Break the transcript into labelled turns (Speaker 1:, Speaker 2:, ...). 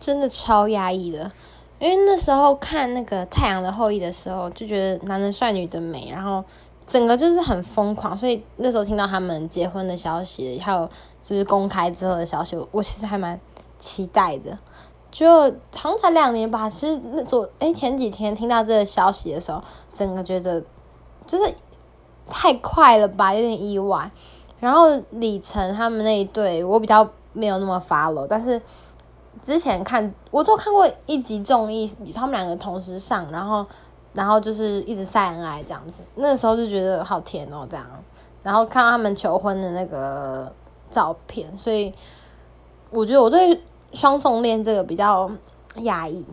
Speaker 1: 真的超压抑的。因为那时候看那个《太阳的后裔》的时候，就觉得男的帅，女的美，然后整个就是很疯狂。所以那时候听到他们结婚的消息，还有就是公开之后的消息，我其实还蛮期待的。就好像才两年吧，其实那昨哎前几天听到这个消息的时候，整个觉得就是太快了吧，有点意外。然后李晨他们那一对，我比较没有那么 follow，但是。之前看，我就看过一集综艺，他们两个同时上，然后，然后就是一直晒恩爱这样子。那时候就觉得好甜哦，这样。然后看到他们求婚的那个照片，所以我觉得我对双宋恋这个比较压抑。